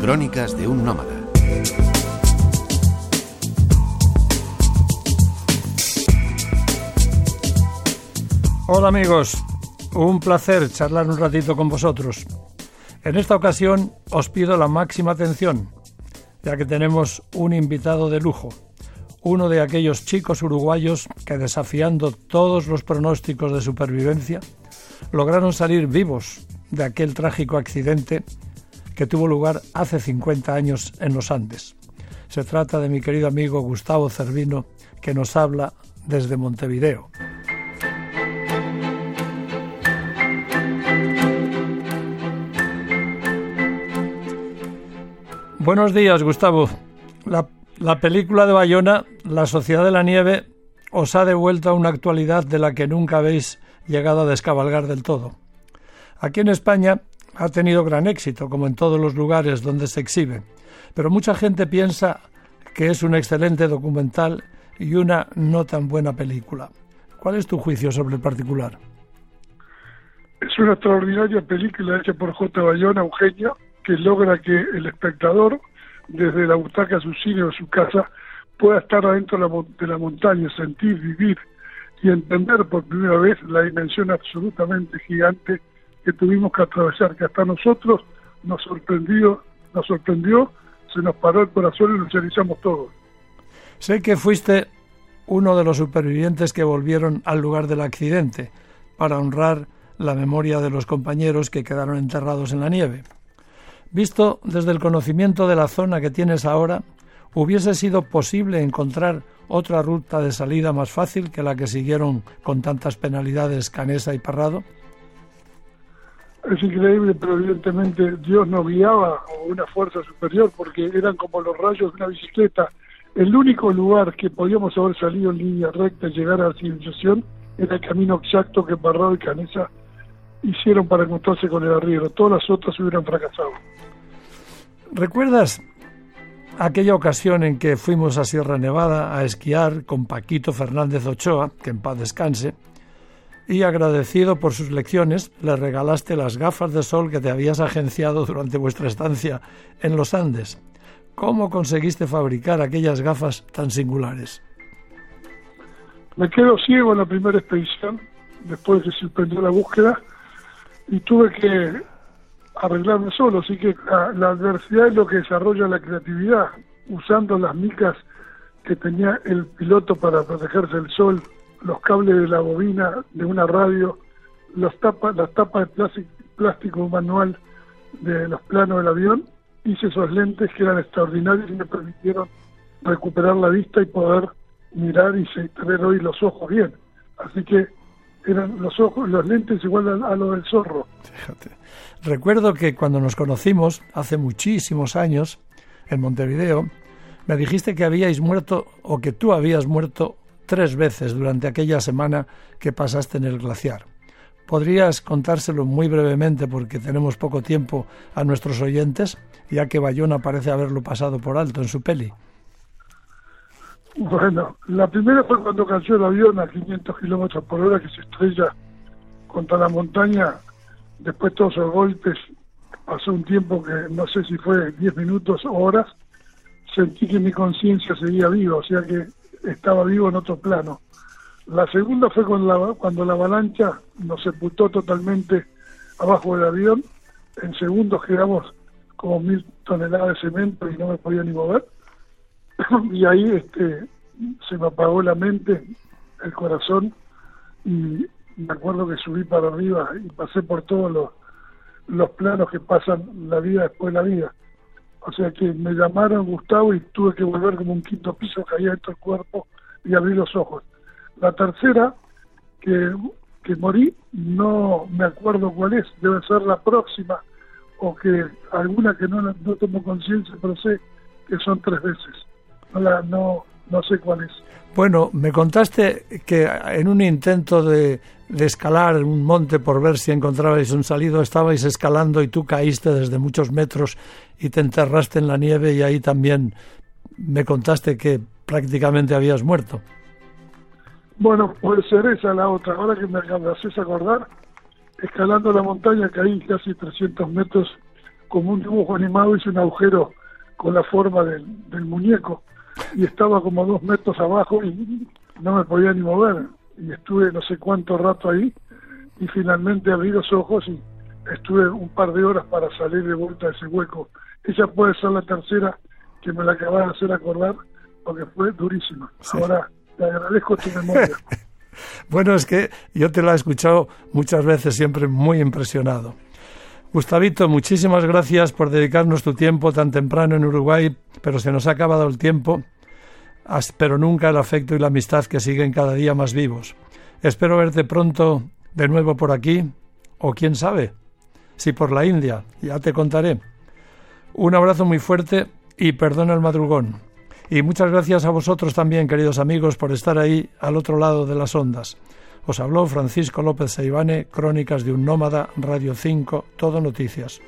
Crónicas de un nómada. Hola amigos, un placer charlar un ratito con vosotros. En esta ocasión os pido la máxima atención, ya que tenemos un invitado de lujo, uno de aquellos chicos uruguayos que desafiando todos los pronósticos de supervivencia, lograron salir vivos de aquel trágico accidente que tuvo lugar hace 50 años en los Andes. Se trata de mi querido amigo Gustavo Cervino, que nos habla desde Montevideo. Buenos días, Gustavo. La, la, película de Bayona, La Sociedad de la Nieve, os ha devuelto a una actualidad de la que nunca habéis llegado a descabalgar del todo. Aquí en España ha tenido gran éxito, como en todos los lugares donde se exhibe, pero mucha gente piensa que es un excelente documental y una no tan buena película. ¿Cuál es tu juicio sobre el particular? Es una extraordinaria película hecha por J. Bayona, Eugenio, que logra que el espectador, desde la butaca, su cine o su casa, pueda estar adentro de la montaña, sentir, vivir y entender por primera vez la dimensión absolutamente gigante que tuvimos que atravesar, que hasta nosotros nos sorprendió, nos sorprendió, se nos paró el corazón y nos realizamos todos. Sé que fuiste uno de los supervivientes que volvieron al lugar del accidente para honrar la memoria de los compañeros que quedaron enterrados en la nieve. Visto desde el conocimiento de la zona que tienes ahora, ¿hubiese sido posible encontrar otra ruta de salida más fácil que la que siguieron con tantas penalidades Canesa y Parrado? Es increíble, pero evidentemente Dios nos guiaba o una fuerza superior porque eran como los rayos de una bicicleta. El único lugar que podíamos haber salido en línea recta y llegar a la civilización era el camino exacto que Parrado y Canesa hicieron para encontrarse con el arriero. Todas las otras hubieran fracasado. ¿Recuerdas aquella ocasión en que fuimos a Sierra Nevada a esquiar con Paquito Fernández Ochoa, que en paz descanse, y agradecido por sus lecciones, le regalaste las gafas de sol que te habías agenciado durante vuestra estancia en los Andes. ¿Cómo conseguiste fabricar aquellas gafas tan singulares? Me quedo ciego en la primera expedición, después de que se suspendió la búsqueda, y tuve que arreglarme solo, así que la adversidad es lo que desarrolla la creatividad, usando las micas que tenía el piloto para protegerse del sol los cables de la bobina de una radio, los tapas, las tapas de plástico, manual de los planos del avión, hice esos lentes que eran extraordinarios y me permitieron recuperar la vista y poder mirar y tener hoy los ojos bien. Así que eran los ojos, los lentes igual a, a lo del zorro. Fíjate. Recuerdo que cuando nos conocimos hace muchísimos años en Montevideo, me dijiste que habíais muerto o que tú habías muerto tres veces durante aquella semana que pasaste en el glaciar. ¿Podrías contárselo muy brevemente porque tenemos poco tiempo a nuestros oyentes, ya que Bayona parece haberlo pasado por alto en su peli? Bueno, la primera fue cuando cayó el avión a 500 kilómetros por hora que se estrella contra la montaña. Después todos esos golpes, pasó un tiempo que no sé si fue 10 minutos o horas, sentí que mi conciencia seguía viva, o sea que estaba vivo en otro plano. La segunda fue cuando la, cuando la avalancha nos sepultó totalmente abajo del avión. En segundos quedamos como mil toneladas de cemento y no me podía ni mover. y ahí este, se me apagó la mente, el corazón, y me acuerdo que subí para arriba y pasé por todos los planos que pasan la vida después de la vida. O sea que me llamaron Gustavo y tuve que volver como un quinto piso, caía dentro del cuerpo y abrí los ojos. La tercera, que, que morí, no me acuerdo cuál es, debe ser la próxima, o que alguna que no, no tomo conciencia, pero sé que son tres veces. No, la, no, no sé cuál es. Bueno, me contaste que en un intento de, de, escalar un monte por ver si encontrabais un salido, estabais escalando y tú caíste desde muchos metros y te enterraste en la nieve y ahí también me contaste que prácticamente habías muerto. Bueno, puede ser esa la otra. Ahora que me haces acordar, escalando la montaña caí casi 300 metros como un dibujo animado, hice un agujero con la forma del, del muñeco y estaba como dos metros abajo y no me podía ni mover. Y estuve no sé cuánto rato ahí y finalmente abrí los ojos y estuve un par de horas para salir de vuelta de ese hueco. Esa puede ser la tercera que me la acabas de hacer acordar porque fue durísima. Ahora te agradezco tu memoria. bueno, es que yo te la he escuchado muchas veces, siempre muy impresionado. Gustavito, muchísimas gracias por dedicarnos tu tiempo tan temprano en Uruguay, pero se nos ha acabado el tiempo, pero nunca el afecto y la amistad que siguen cada día más vivos. Espero verte pronto de nuevo por aquí, o quién sabe, si por la India, ya te contaré. Un abrazo muy fuerte y perdona el madrugón. Y muchas gracias a vosotros también, queridos amigos, por estar ahí al otro lado de las ondas. Os habló Francisco López Seivane, Crónicas de un Nómada, Radio 5, Todo Noticias.